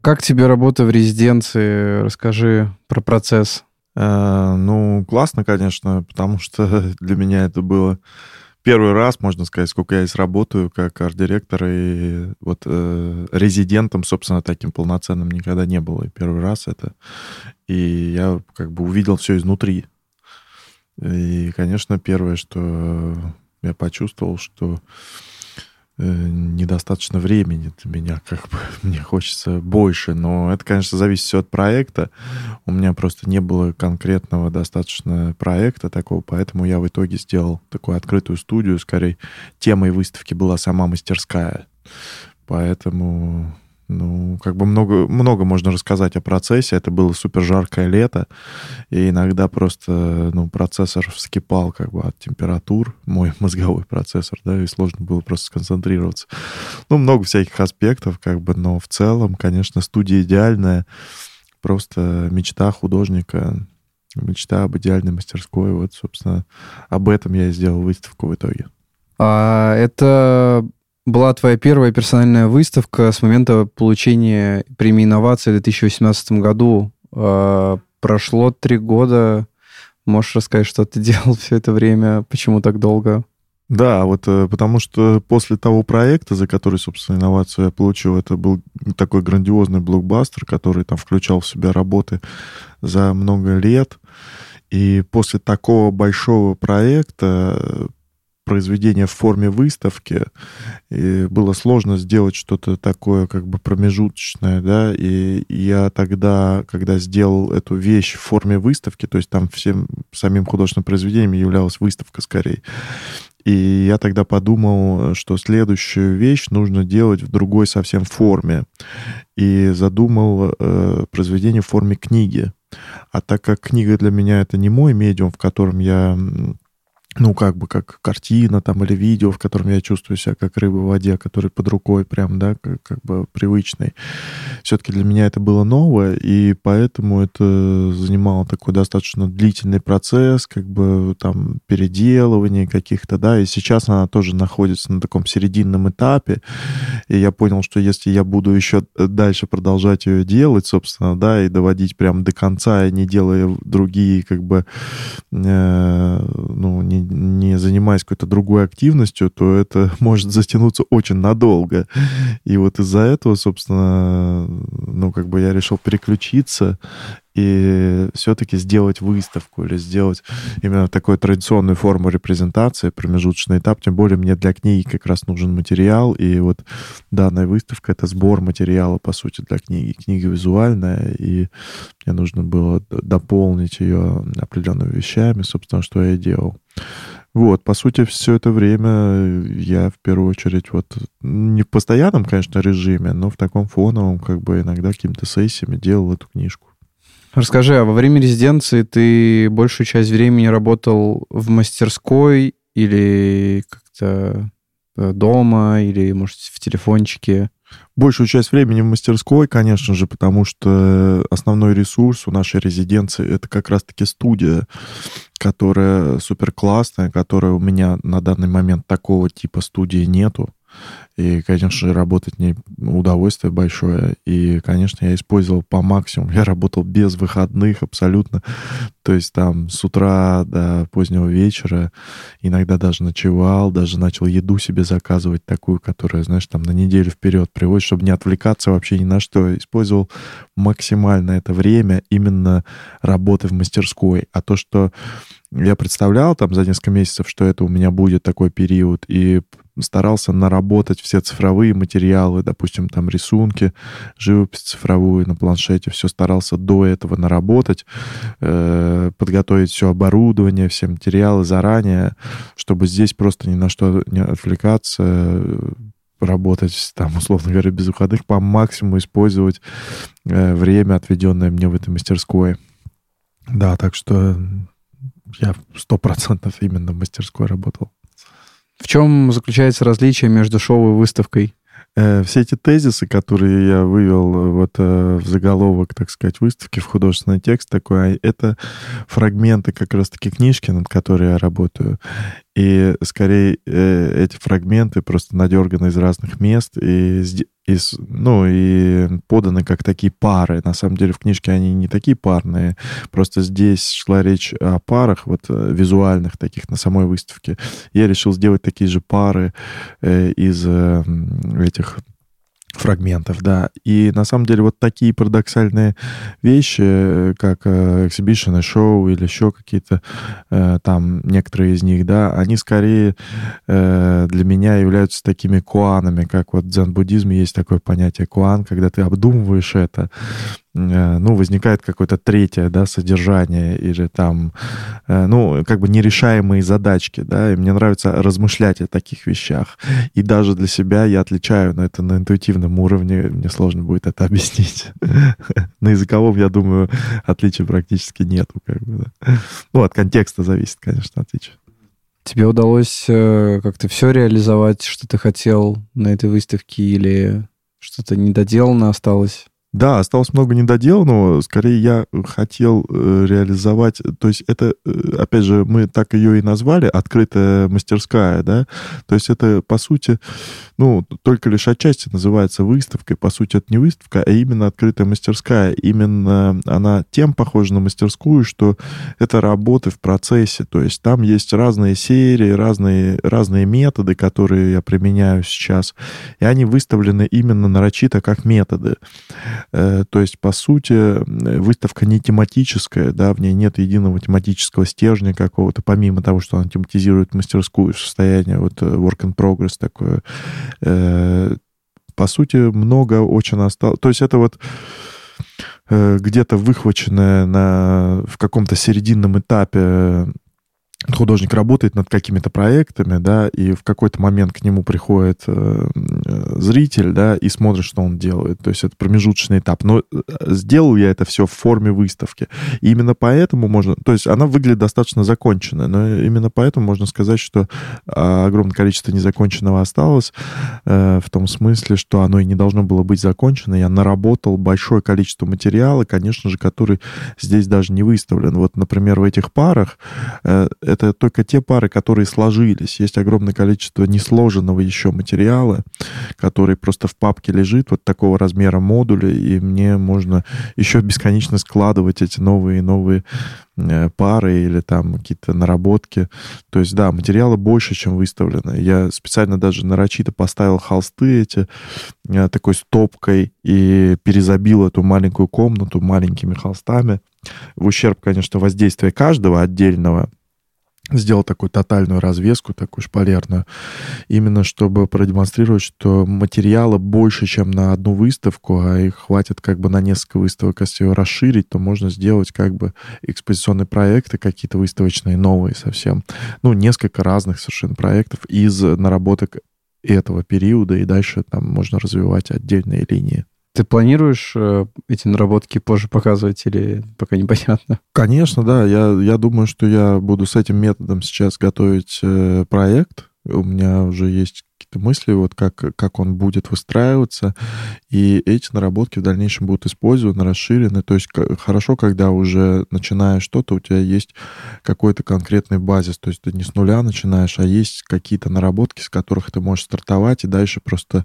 Как тебе работа в резиденции? Расскажи про процесс. Э, ну, классно, конечно, потому что для меня это было первый раз, можно сказать, сколько я здесь работаю как арт-директор, и вот э, резидентом, собственно, таким полноценным никогда не было. И первый раз это. И я как бы увидел все изнутри. И, конечно, первое, что я почувствовал, что Э, недостаточно времени для меня, как бы мне хочется больше, но это, конечно, зависит все от проекта. У меня просто не было конкретного достаточно проекта такого, поэтому я в итоге сделал такую открытую студию, скорее темой выставки была сама мастерская. Поэтому ну, как бы много, много можно рассказать о процессе. Это было супер жаркое лето, и иногда просто, ну, процессор вскипал как бы от температур, мой мозговой процессор, да, и сложно было просто сконцентрироваться. Ну, много всяких аспектов, как бы, но в целом, конечно, студия идеальная, просто мечта художника, мечта об идеальной мастерской. Вот, собственно, об этом я и сделал выставку в итоге. А это была твоя первая персональная выставка с момента получения премии инновации в 2018 году. А, прошло три года. Можешь рассказать, что ты делал все это время? Почему так долго? Да, вот э, потому что после того проекта, за который, собственно, инновацию я получил, это был такой грандиозный блокбастер, который там включал в себя работы за много лет. И после такого большого проекта произведение в форме выставки, и было сложно сделать что-то такое как бы промежуточное, да, и я тогда, когда сделал эту вещь в форме выставки, то есть там всем самим художественным произведением являлась выставка скорее, и я тогда подумал, что следующую вещь нужно делать в другой совсем форме. И задумал э, произведение в форме книги. А так как книга для меня это не мой медиум, в котором я ну, как бы как картина там или видео, в котором я чувствую себя как рыба в воде, который под рукой прям, да, как, как бы привычный. Все-таки для меня это было новое, и поэтому это занимало такой достаточно длительный процесс, как бы там переделывания каких-то, да, и сейчас она тоже находится на таком серединном этапе, и я понял, что если я буду еще дальше продолжать ее делать, собственно, да, и доводить прям до конца, и не делая другие, как бы, э, ну, не не занимаясь какой-то другой активностью, то это может затянуться очень надолго. И вот из-за этого, собственно, ну, как бы я решил переключиться и все-таки сделать выставку или сделать именно такую традиционную форму репрезентации, промежуточный этап. Тем более мне для книги как раз нужен материал, и вот данная выставка — это сбор материала, по сути, для книги. Книга визуальная, и мне нужно было дополнить ее определенными вещами, собственно, что я и делал. Вот, по сути, все это время я в первую очередь вот не в постоянном, конечно, режиме, но в таком фоновом, как бы иногда какими-то сессиями делал эту книжку. Расскажи, а во время резиденции ты большую часть времени работал в мастерской или как-то э, дома, или, может, в телефончике? Большую часть времени в мастерской, конечно же, потому что основной ресурс у нашей резиденции это как раз-таки студия, которая супер классная, которая у меня на данный момент такого типа студии нету. И, конечно работать не удовольствие большое. И, конечно, я использовал по максимуму. Я работал без выходных абсолютно. То есть там с утра до позднего вечера. Иногда даже ночевал, даже начал еду себе заказывать такую, которая, знаешь, там на неделю вперед приводит, чтобы не отвлекаться вообще ни на что. Использовал максимально это время именно работы в мастерской. А то, что я представлял там за несколько месяцев, что это у меня будет такой период, и старался наработать все цифровые материалы, допустим, там рисунки, живопись цифровую на планшете, все старался до этого наработать, э, подготовить все оборудование, все материалы заранее, чтобы здесь просто ни на что не отвлекаться, работать, там, условно говоря, без выходных, по максимуму использовать э, время, отведенное мне в этой мастерской. Да, так что я сто процентов именно в мастерской работал. В чем заключается различие между шоу и выставкой? Э, все эти тезисы, которые я вывел э, вот э, в заголовок, так сказать, выставки, в художественный текст такой, а это фрагменты как раз-таки книжки, над которой я работаю. И скорее эти фрагменты просто надерганы из разных мест. И И, ну, и поданы как такие пары. На самом деле в книжке они не такие парные. Просто здесь шла речь о парах, вот э, визуальных таких на самой выставке. Я решил сделать такие же пары э, из э, этих фрагментов, да. И на самом деле вот такие парадоксальные вещи, как эксибишн и шоу или еще какие-то э, там некоторые из них, да, они скорее э, для меня являются такими куанами, как вот в дзен-буддизме есть такое понятие куан, когда ты обдумываешь это, Э, ну, возникает какое-то третье, да, содержание или там, э, ну, как бы нерешаемые задачки, да, и мне нравится размышлять о таких вещах. И даже для себя я отличаю, но это на интуитивном уровне, мне сложно будет это объяснить. На языковом, я думаю, отличия практически нету, как бы. Ну, от контекста зависит, конечно, отличие. Тебе удалось э, как-то все реализовать, что ты хотел на этой выставке, или что-то недоделано осталось? Да, осталось много недоделанного. Скорее, я хотел э, реализовать... То есть это, э, опять же, мы так ее и назвали, открытая мастерская, да? То есть это, по сути, ну, только лишь отчасти называется выставкой. По сути, это не выставка, а именно открытая мастерская. Именно она тем похожа на мастерскую, что это работы в процессе. То есть там есть разные серии, разные, разные методы, которые я применяю сейчас. И они выставлены именно нарочито как методы. Э, то есть, по сути, выставка не тематическая, да, в ней нет единого тематического стержня какого-то, помимо того, что она тематизирует мастерскую состояние, вот э, work in progress такое. Э, по сути, много очень осталось. То есть это вот где-то выхваченное на, в каком-то серединном этапе художник работает над какими-то проектами, да, и в какой-то момент к нему приходит э, зритель, да, и смотрит, что он делает. То есть это промежуточный этап. Но э, сделал я это все в форме выставки. И именно поэтому можно... То есть она выглядит достаточно законченной, но именно поэтому можно сказать, что а, огромное количество незаконченного осталось, э, в том смысле, что оно и не должно было быть закончено. Я наработал большое количество материала, конечно же, который здесь даже не выставлен. Вот, например, в этих парах э, это только те пары, которые сложились. Есть огромное количество несложенного еще материала, который просто в папке лежит, вот такого размера модуля, и мне можно еще бесконечно складывать эти новые и новые э, пары или там какие-то наработки. То есть, да, материала больше, чем выставлено. Я специально даже нарочито поставил холсты эти э, такой стопкой и перезабил эту маленькую комнату маленькими холстами. В ущерб, конечно, воздействия каждого отдельного сделал такую тотальную развеску, такую шпалерную, именно чтобы продемонстрировать, что материала больше, чем на одну выставку, а их хватит как бы на несколько выставок. Если ее расширить, то можно сделать как бы экспозиционные проекты, какие-то выставочные, новые совсем. Ну, несколько разных совершенно проектов из наработок этого периода, и дальше там можно развивать отдельные линии. Ты планируешь э, эти наработки позже показывать или пока непонятно? Конечно, да. Я, я думаю, что я буду с этим методом сейчас готовить э, проект. У меня уже есть какие-то мысли, вот как, как он будет выстраиваться, и эти наработки в дальнейшем будут использованы, расширены. То есть хорошо, когда уже начинаешь что-то, у тебя есть какой-то конкретный базис, то есть ты не с нуля начинаешь, а есть какие-то наработки, с которых ты можешь стартовать и дальше просто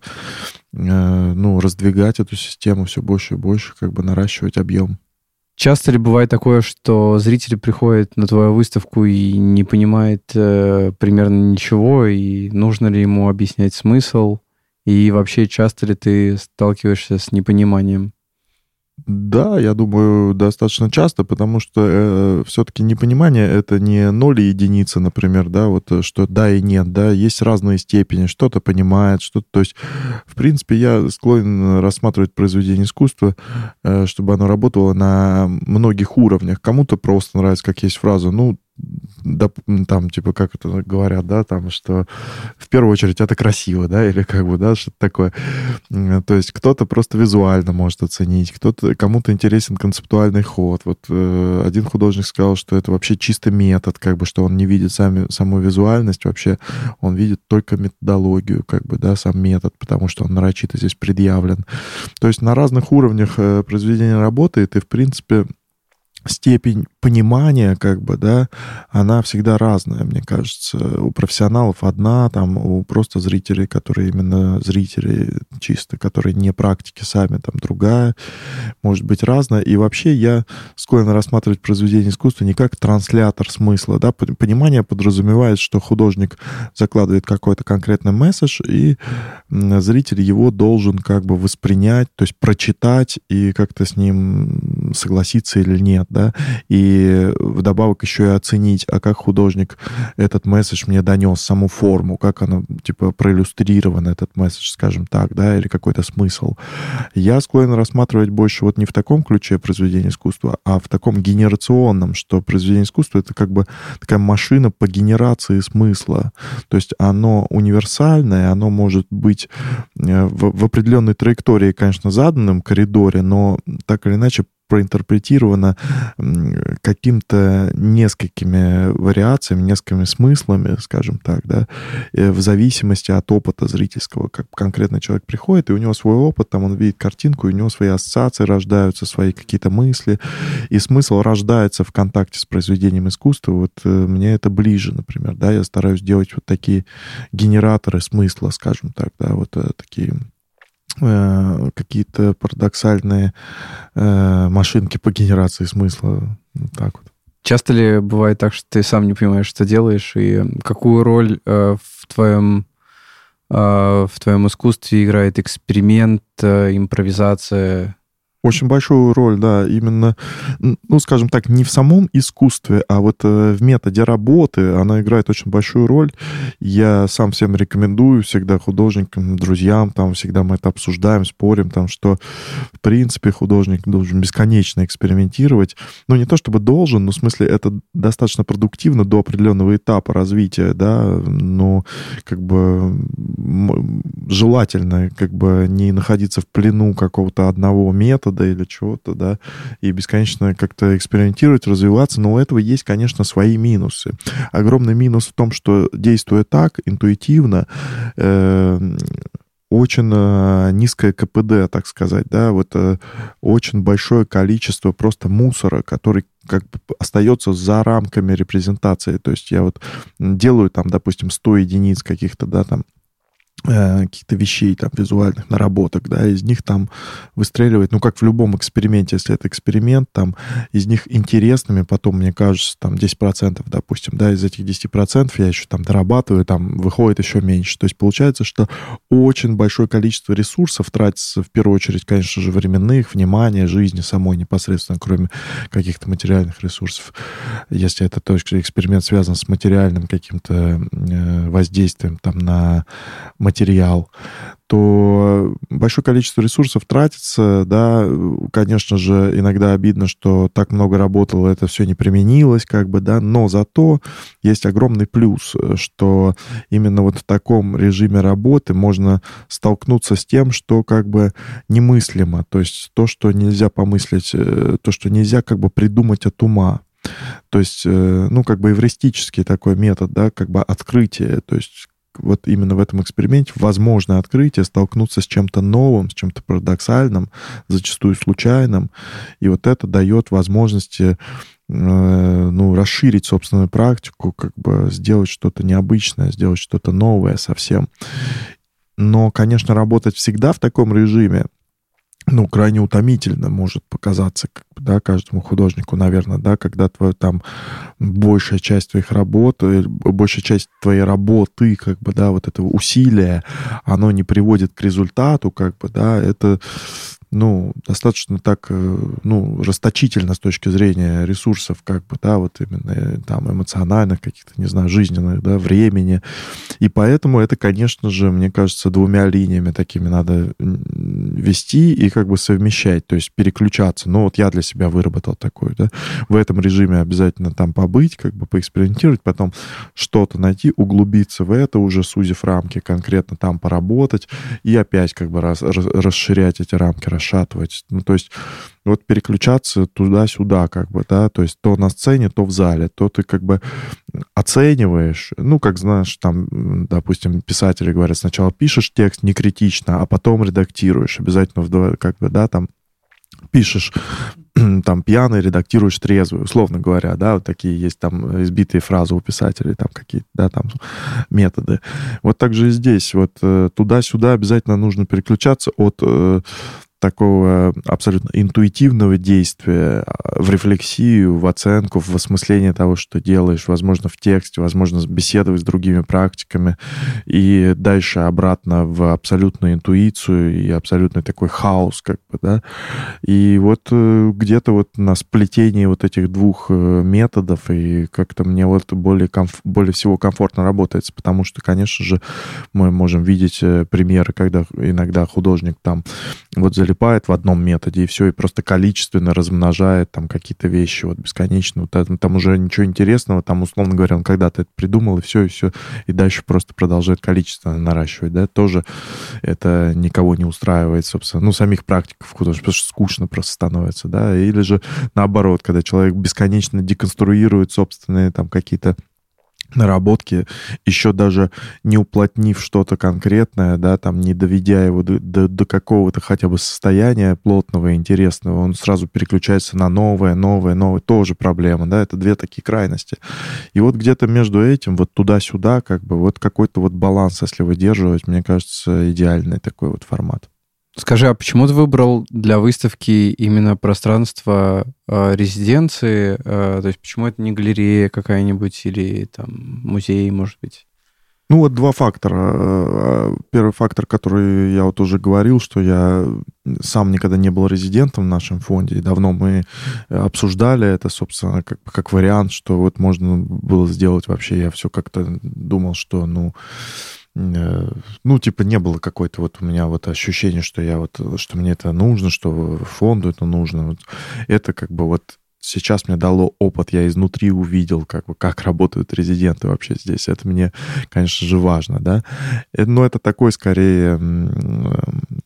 э, ну, раздвигать эту систему все больше и больше, как бы наращивать объем. Часто ли бывает такое, что зритель приходит на твою выставку и не понимает э, примерно ничего, и нужно ли ему объяснять смысл? И вообще часто ли ты сталкиваешься с непониманием? Да, я думаю, достаточно часто, потому что э, все-таки непонимание это не ноль и единица, например, да, вот э, что да и нет, да, есть разные степени, что-то понимает, что-то, то есть, в принципе, я склонен рассматривать произведение искусства, э, чтобы оно работало на многих уровнях. Кому-то просто нравится, как есть фраза, ну, да, там, типа, как это говорят, да, там, что в первую очередь это красиво, да, или как бы, да, что-то такое. То есть кто-то просто визуально может оценить, кто-то, кому-то интересен концептуальный ход. Вот э, один художник сказал, что это вообще чисто метод, как бы, что он не видит сами, саму визуальность, вообще он видит только методологию, как бы, да, сам метод, потому что он нарочито здесь предъявлен. То есть на разных уровнях э, произведение работает, и, в принципе, степень понимания, как бы, да, она всегда разная, мне кажется. У профессионалов одна, там, у просто зрителей, которые именно зрители чисто, которые не практики сами, там, другая, может быть разная. И вообще я склонен рассматривать произведение искусства не как транслятор смысла, да, понимание подразумевает, что художник закладывает какой-то конкретный месседж, и зритель его должен как бы воспринять, то есть прочитать и как-то с ним согласиться или нет, да, и вдобавок еще и оценить, а как художник этот месседж мне донес, саму форму, как оно, типа, проиллюстрирован этот месседж, скажем так, да, или какой-то смысл. Я склонен рассматривать больше вот не в таком ключе произведения искусства, а в таком генерационном, что произведение искусства — это как бы такая машина по генерации смысла. То есть оно универсальное, оно может быть э, в, в определенной траектории, конечно, заданном коридоре, но так или иначе проинтерпретировано каким-то несколькими вариациями, несколькими смыслами, скажем так, да, в зависимости от опыта зрительского. Как конкретно человек приходит, и у него свой опыт, там он видит картинку, и у него свои ассоциации рождаются, свои какие-то мысли, и смысл рождается в контакте с произведением искусства. Вот э, мне это ближе, например, да, я стараюсь делать вот такие генераторы смысла, скажем так, да, вот э, такие Э, какие-то парадоксальные э, машинки по генерации смысла. Так вот. Часто ли бывает так, что ты сам не понимаешь, что делаешь, и какую роль э, в твоем в твоем искусстве играет эксперимент, импровизация? Очень большую роль, да, именно, ну, скажем так, не в самом искусстве, а вот э, в методе работы она играет очень большую роль. Я сам всем рекомендую, всегда художникам, друзьям, там всегда мы это обсуждаем, спорим, там, что, в принципе, художник должен бесконечно экспериментировать. Ну, не то чтобы должен, но в смысле это достаточно продуктивно до определенного этапа развития, да, но как бы желательно как бы не находиться в плену какого-то одного метода, метода или чего-то, да, и бесконечно как-то экспериментировать, развиваться, но у этого есть, конечно, свои минусы. Огромный минус в том, что действуя так, интуитивно, э, очень низкое КПД, так сказать, да, вот э, очень большое количество просто мусора, который как бы остается за рамками репрезентации. То есть я вот делаю там, допустим, 100 единиц каких-то, да, там каких-то вещей, там, визуальных наработок, да, из них там выстреливает, ну, как в любом эксперименте, если это эксперимент, там, из них интересными потом, мне кажется, там, 10%, допустим, да, из этих 10% я еще там дорабатываю, там, выходит еще меньше. То есть получается, что очень большое количество ресурсов тратится, в первую очередь, конечно же, временных, внимания, жизни самой непосредственно, кроме каких-то материальных ресурсов. Если это точка эксперимент связан с материальным каким-то э, воздействием, там, на материал, то большое количество ресурсов тратится, да, конечно же, иногда обидно, что так много работало, это все не применилось, как бы, да, но зато есть огромный плюс, что именно вот в таком режиме работы можно столкнуться с тем, что как бы немыслимо, то есть то, что нельзя помыслить, э, то, что нельзя как бы придумать от ума. То есть, э, ну, как бы эвристический такой метод, да, как бы открытие, то есть вот именно в этом эксперименте возможно открытие, столкнуться с чем-то новым, с чем-то парадоксальным, зачастую случайным. И вот это дает возможности э, ну, расширить собственную практику, как бы сделать что-то необычное, сделать что-то новое совсем. Но, конечно, работать всегда в таком режиме, ну, крайне утомительно может показаться, да, каждому художнику, наверное, да, когда твоя там большая часть твоих работ, э, большая часть твоей работы, как бы, да, вот этого усилия, оно не приводит к результату, как бы, да, это ну, достаточно так, э, ну, расточительно с точки зрения ресурсов, как бы, да, вот именно э, там эмоциональных каких-то, не знаю, жизненных, да, времени. И поэтому это, конечно же, мне кажется, двумя линиями такими надо вести и как бы совмещать, то есть переключаться. Ну, вот я для себя выработал такой, да, в этом режиме обязательно там побыть, как бы поэкспериментировать, потом что-то найти, углубиться в это, уже сузив рамки, конкретно там поработать и опять как бы раз, расширять эти рамки, расшатывать. Ну, то есть вот переключаться туда-сюда, как бы, да, то есть то на сцене, то в зале, то ты как бы оцениваешь, ну, как знаешь, там, допустим, писатели говорят, сначала пишешь текст не критично, а потом редактируешь, обязательно, в, как бы, да, там, пишешь там пьяный, редактируешь трезвый, условно говоря, да, вот такие есть там избитые фразы у писателей, там какие-то, да, там методы. Вот так же и здесь, вот э, туда-сюда обязательно нужно переключаться от э, такого абсолютно интуитивного действия а, в рефлексию, в оценку, в осмысление того, что делаешь, возможно, в тексте, возможно, беседовать с другими практиками, и дальше обратно в абсолютную интуицию и абсолютный такой хаос, как бы, да. И вот э, где-то вот на сплетении вот этих двух э, методов и как-то мне вот более, комф- более всего комфортно работается, потому что, конечно же, мы можем видеть э, примеры, когда иногда художник там вот залипает залипает в одном методе, и все, и просто количественно размножает там какие-то вещи вот бесконечно. Вот там, там уже ничего интересного, там, условно говоря, он когда-то это придумал, и все, и все, и дальше просто продолжает количественно наращивать, да, тоже это никого не устраивает, собственно, ну, самих практиков художников, потому что скучно просто становится, да, или же наоборот, когда человек бесконечно деконструирует собственные там какие-то наработки, еще даже не уплотнив что-то конкретное, да, там не доведя его до, до, до какого-то хотя бы состояния плотного и интересного, он сразу переключается на новое, новое, новое, тоже проблема, да, это две такие крайности. И вот где-то между этим, вот туда-сюда, как бы, вот какой-то вот баланс, если выдерживать, мне кажется, идеальный такой вот формат. Скажи, а почему ты выбрал для выставки именно пространство э, резиденции? Э, то есть почему это не галерея какая-нибудь или там музей, может быть? Ну вот два фактора. Э, первый фактор, который я вот уже говорил, что я сам никогда не был резидентом в нашем фонде, и давно мы обсуждали это, собственно, как, как вариант, что вот можно было сделать вообще. Я все как-то думал, что, ну, ну, типа, не было какой-то вот у меня вот ощущения, что я вот, что мне это нужно, что фонду это нужно. Вот это как бы вот сейчас мне дало опыт, я изнутри увидел, как, бы, как работают резиденты вообще здесь. Это мне, конечно же, важно, да. Э, но это такой, скорее,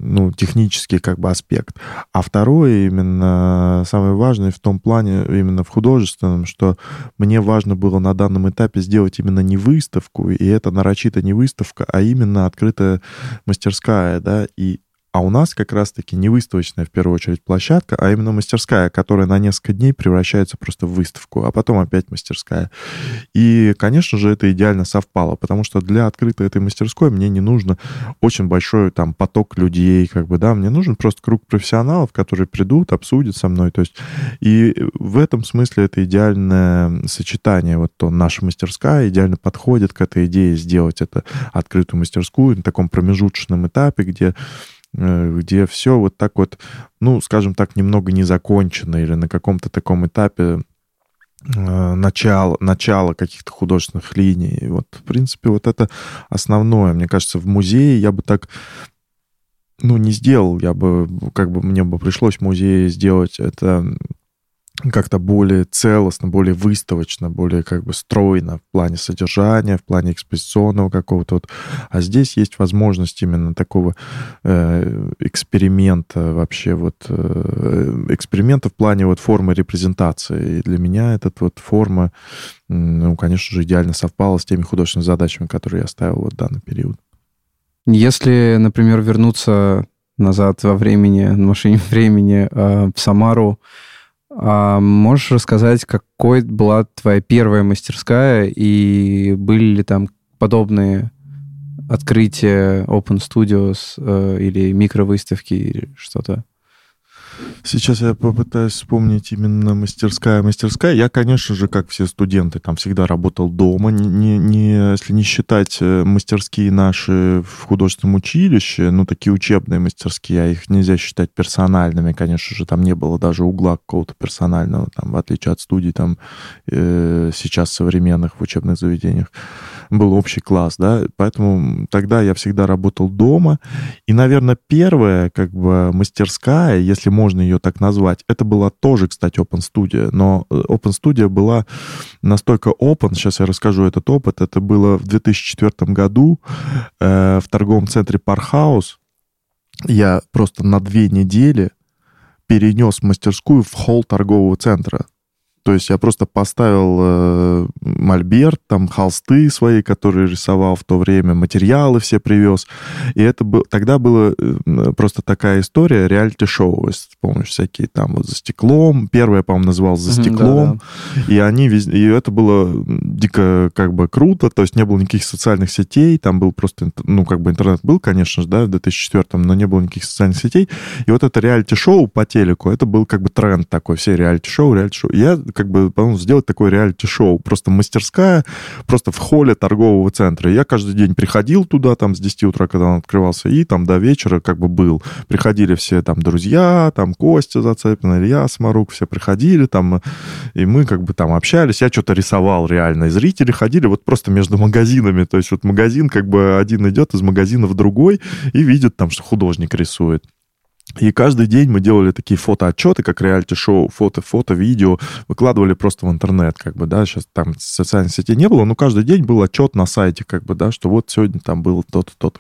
ну, технический как бы аспект. А второе, именно самое важное в том плане, именно в художественном, что мне важно было на данном этапе сделать именно не выставку, и это нарочито не выставка, а именно открытая мастерская, да, и а у нас как раз-таки не выставочная, в первую очередь, площадка, а именно мастерская, которая на несколько дней превращается просто в выставку, а потом опять мастерская. И, конечно же, это идеально совпало, потому что для открытой этой мастерской мне не нужно очень большой там поток людей, как бы, да, мне нужен просто круг профессионалов, которые придут, обсудят со мной, то есть и в этом смысле это идеальное сочетание, вот то наша мастерская идеально подходит к этой идее сделать это открытую мастерскую на таком промежуточном этапе, где где все вот так вот, ну, скажем так, немного не закончено или на каком-то таком этапе э, начала, начала каких-то художественных линий. Вот, в принципе, вот это основное. Мне кажется, в музее я бы так ну, не сделал. Я бы, как бы мне бы пришлось в музее сделать это как-то более целостно, более выставочно, более как бы стройно в плане содержания, в плане экспозиционного какого-то. Вот. А здесь есть возможность именно такого э, эксперимента вообще, вот э, эксперимента в плане вот формы репрезентации. И для меня этот вот форма, ну, конечно же, идеально совпала с теми художественными задачами, которые я ставил вот в данный период. Если, например, вернуться назад во времени, на машине времени э, в Самару, а можешь рассказать, какой была твоя первая мастерская и были ли там подобные открытия Open Studios э, или микровыставки или что-то? Сейчас я попытаюсь вспомнить именно мастерская. Мастерская. Я, конечно же, как все студенты, там всегда работал дома. Не, не, если не считать э, мастерские наши в художественном училище, ну, такие учебные мастерские, а их нельзя считать персональными, конечно же. Там не было даже угла какого-то персонального, там, в отличие от студий, там, э, сейчас современных в учебных заведениях был общий класс, да, поэтому тогда я всегда работал дома, и, наверное, первая, как бы, мастерская, если можно ее так назвать, это была тоже, кстати, Open Studio, но э, Open Studio была настолько open, сейчас я расскажу этот опыт, это было в 2004 году э, в торговом центре Пархаус, я просто на две недели перенес мастерскую в холл торгового центра. То есть я просто поставил э, мольберт, там холсты свои, которые рисовал в то время, материалы все привез. И это был, тогда была э, просто такая история реалити-шоу, если помнишь, всякие там вот за стеклом. Первое, по-моему, называлось за стеклом. И они везде, и это было дико как бы круто, то есть не было никаких социальных сетей, там был просто, ну, как бы интернет был, конечно же, да, в 2004 но не было никаких социальных сетей. И вот это реалити-шоу по телеку, это был как бы тренд такой, все реалити-шоу, реалити-шоу. Я как бы сделать такое реалити-шоу. Просто мастерская, просто в холле торгового центра. Я каждый день приходил туда, там, с 10 утра, когда он открывался, и там до вечера как бы был. Приходили все там друзья, там Костя Зацепин, Илья Сморук, все приходили там, и мы как бы там общались. Я что-то рисовал реально. И зрители ходили вот просто между магазинами. То есть вот магазин как бы один идет из магазина в другой и видит там, что художник рисует. И каждый день мы делали такие фотоотчеты, как реалити-шоу, фото, фото, видео, выкладывали просто в интернет, как бы, да, сейчас там социальных сетей не было, но каждый день был отчет на сайте, как бы, да, что вот сегодня там было то-то, то-то.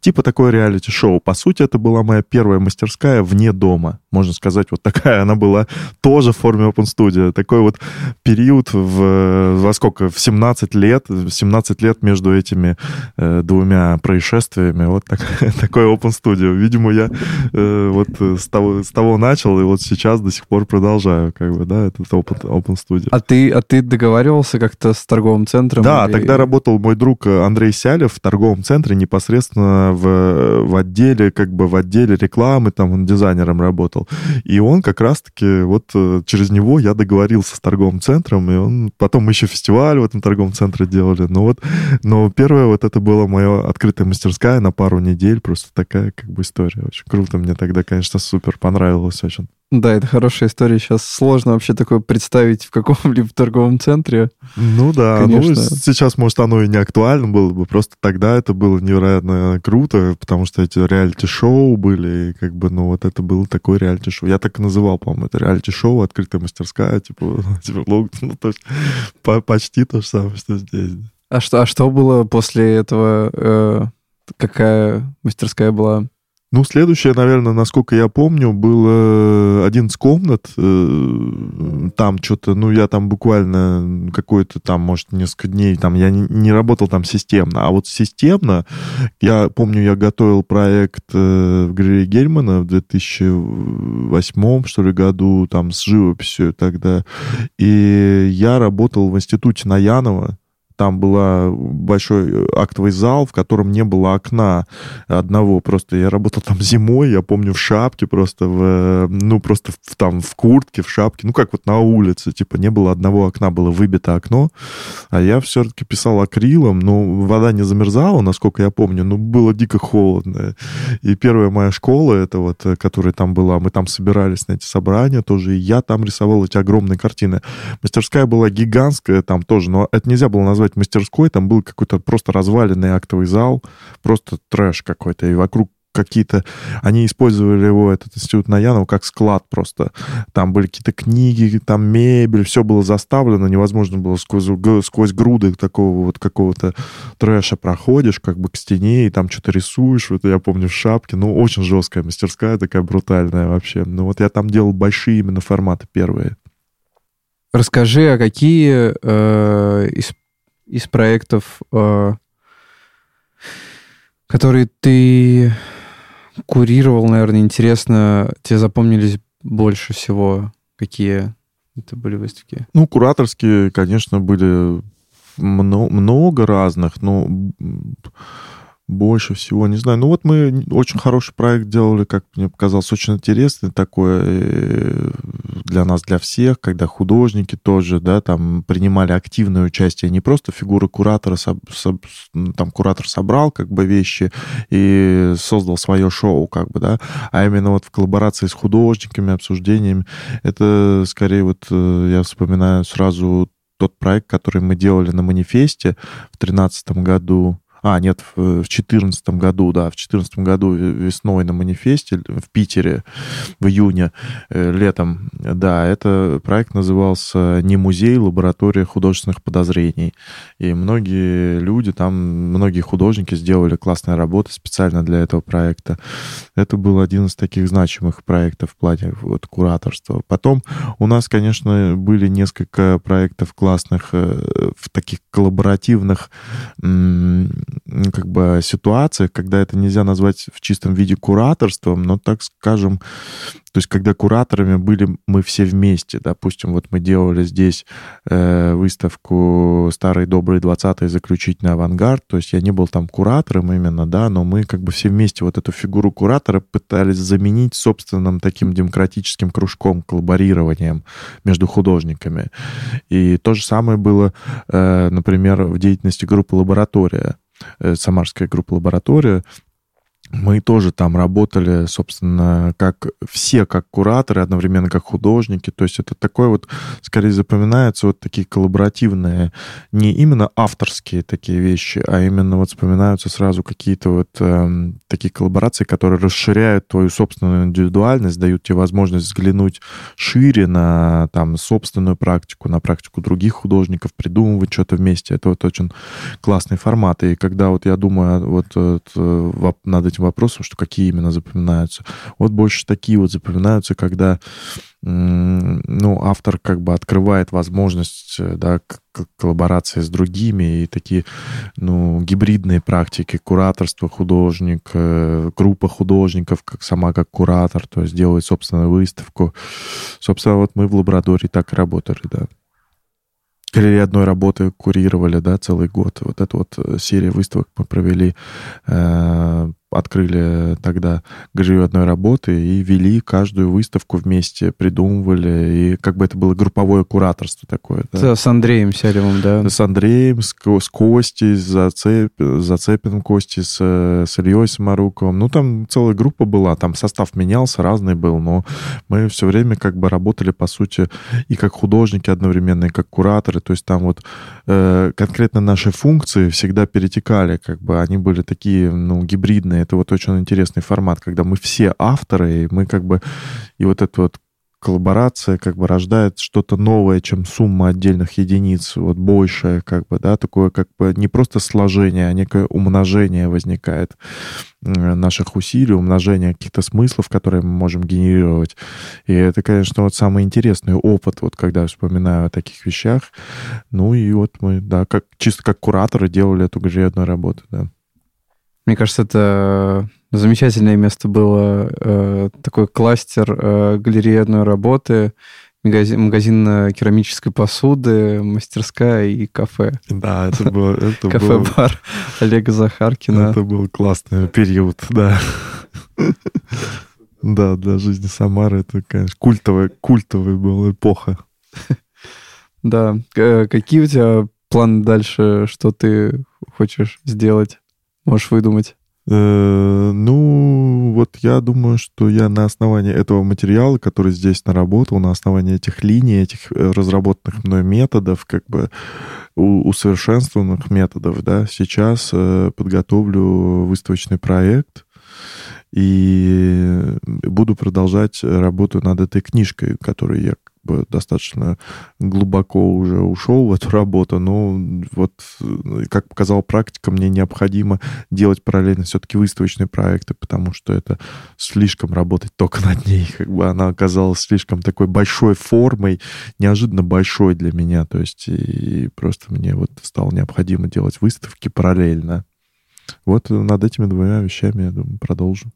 Типа такое реалити-шоу. По сути, это была моя первая мастерская вне дома, можно сказать, вот такая она была тоже в форме Open Studio. Такой вот период в, во сколько, в 17 лет, 17 лет между этими э, двумя происшествиями, вот так, такой Open Studio. Видимо, я э, вот э, с того, с того начал, и вот сейчас до сих пор продолжаю, как бы, да, этот опыт Open Studio. А ты, а ты договаривался как-то с торговым центром? Да, или... тогда работал мой друг э, Андрей Сялев в торговом центре непосредственно в, в отделе, как бы в отделе рекламы, там он дизайнером работал. И он как раз-таки, вот э, через него я договорился с торговым центром, и он, потом мы еще фестиваль в этом торговом центре делали. Ну вот, но первое вот это была моя открытая мастерская на пару недель, просто такая как бы история. Очень круто мне тогда тогда, конечно, супер понравилось очень. Да, это хорошая история. Сейчас сложно вообще такое представить в каком-либо торговом центре. Ну да, ну, конечно. ну сейчас, может, оно и не актуально было бы, просто тогда это было невероятно круто, потому что эти реалити-шоу были, и как бы, ну вот это было такое реалити-шоу. Я так и называл, по-моему, это реалити-шоу, открытая мастерская, типа, типа ну, то есть, по почти то же самое, что здесь. А что, а что было после этого? Э, какая мастерская была? Ну, следующее, наверное, насколько я помню, было 11 комнат. Э, там что-то, ну, я там буквально какой-то там, может, несколько дней, там, я не, не работал там системно. А вот системно, я помню, я готовил проект э, в галерее Гельмана в 2008, что ли, году, там, с живописью тогда. И я работал в институте Наянова, там был большой э, актовый зал, в котором не было окна одного. Просто я работал там зимой, я помню, в шапке просто, в, ну, просто в, там в куртке, в шапке. Ну, как вот на улице, типа, не было одного окна, было выбито окно. А я все-таки писал акрилом, но вода не замерзала, насколько я помню, но было дико холодно. И первая моя школа, это вот, э, которая там была, мы там собирались на эти собрания тоже, и я там рисовал эти огромные картины. Мастерская была гигантская там тоже, но это нельзя было назвать назвать мастерской, там был какой-то просто разваленный актовый зал, просто трэш какой-то, и вокруг какие-то... Они использовали его, этот институт Наянова, как склад просто. Там были какие-то книги, там мебель, все было заставлено, невозможно было сквозь, сквозь груды такого вот какого-то трэша проходишь, как бы к стене, и там что-то рисуешь, вот я помню, в шапке. Ну, очень жесткая мастерская, такая брутальная вообще. Ну, вот я там делал большие именно форматы первые. Расскажи, а какие э, из проектов, э, которые ты курировал, наверное, интересно, тебе запомнились больше всего? Какие это были выставки? Ну, кураторские, конечно, были много, много разных, но больше всего, не знаю. Ну вот мы очень хороший проект делали, как мне показалось, очень интересный такой э, для нас, для всех, когда художники тоже, да, там принимали активное участие, не просто фигура куратора, соб, там куратор собрал как бы вещи и создал свое шоу, как бы, да, а именно вот в коллаборации с художниками, обсуждениями. Это скорее вот э, я вспоминаю сразу тот проект, который мы делали на манифесте в 2013 году, А, нет, в 2014 году, да, в 2014 году весной на манифесте в Питере в июне, э, летом, да, это проект назывался «Не музей, лаборатория художественных подозрений». И многие люди там, многие художники сделали классные работы специально для этого проекта. Это был один из таких значимых проектов в плане вот, кураторства. Потом у нас, конечно, были несколько проектов классных э, в таких коллаборативных как бы ситуациях, когда это нельзя назвать в чистом виде кураторством, но, так скажем, то есть когда кураторами были мы все вместе. Допустим, вот мы делали здесь э, выставку «Старый добрый 20-й заключительный авангард», то есть я не был там куратором именно, да, но мы как бы все вместе вот эту фигуру куратора пытались заменить собственным таким демократическим кружком, коллаборированием между художниками. И то же самое было, э, например, в деятельности группы «Лаборатория». Э, самарская группа «Лаборатория», мы тоже там работали, собственно, как все как кураторы, одновременно как художники. То есть это такое вот, скорее запоминается вот такие коллаборативные, не именно авторские такие вещи, а именно вот вспоминаются сразу какие-то вот э, такие коллаборации, которые расширяют твою собственную индивидуальность, дают тебе возможность взглянуть шире на там собственную практику, на практику других художников, придумывать что-то вместе. Это вот очень классный формат. И когда вот я думаю вот, вот над этим вопросом, что какие именно запоминаются. Вот больше такие вот запоминаются, когда ну, автор как бы открывает возможность э, да, коллаборации с другими и такие ну, гибридные практики, кураторство художник, э, группа художников, как сама как куратор, то есть делает собственную выставку. Собственно, вот мы в лаборатории так и работали, да галереи одной работы курировали, да, целый год. Вот эту вот э, серия выставок мы провели открыли тогда галерею одной работы и вели каждую выставку вместе, придумывали, и как бы это было групповое кураторство такое. Да. С Андреем Селевым, да? С Андреем, с, с Костей, с Зацеп, Зацепиным Костей, с, с Ильей Самаруковым. Ну, там целая группа была, там состав менялся, разный был, но мы все время как бы работали, по сути, и как художники одновременно, и как кураторы, то есть там вот э, конкретно наши функции всегда перетекали, как бы они были такие, ну, гибридные, это вот очень интересный формат, когда мы все авторы, и мы как бы... И вот эта вот коллаборация как бы рождает что-то новое, чем сумма отдельных единиц, вот большее как бы, да, такое как бы не просто сложение, а некое умножение возникает наших усилий, умножение каких-то смыслов, которые мы можем генерировать. И это, конечно, вот самый интересный опыт, вот когда вспоминаю о таких вещах. Ну и вот мы, да, как, чисто как кураторы делали эту галерею работу, да. Мне кажется, это замечательное место было. Э, такой кластер э, галереи одной работы, магазин, магазин э, керамической посуды, мастерская и кафе. Да, это было... Это Кафе-бар Олега Захаркина. Это был классный период, да. Да, для жизни Самары это, конечно, культовая, культовая была эпоха. Да. Какие у тебя планы дальше, что ты хочешь сделать? Можешь выдумать? Э, ну, вот я думаю, что я на основании этого материала, который здесь наработал, на основании этих линий, этих э, разработанных мной методов, как бы усовершенствованных методов, да, сейчас э, подготовлю выставочный проект и буду продолжать работу над этой книжкой, которую я бы достаточно глубоко уже ушел в эту работу, но вот, как показала практика, мне необходимо делать параллельно все-таки выставочные проекты, потому что это слишком работать только над ней, как бы она оказалась слишком такой большой формой, неожиданно большой для меня, то есть и просто мне вот стало необходимо делать выставки параллельно. Вот над этими двумя вещами, я думаю, продолжу.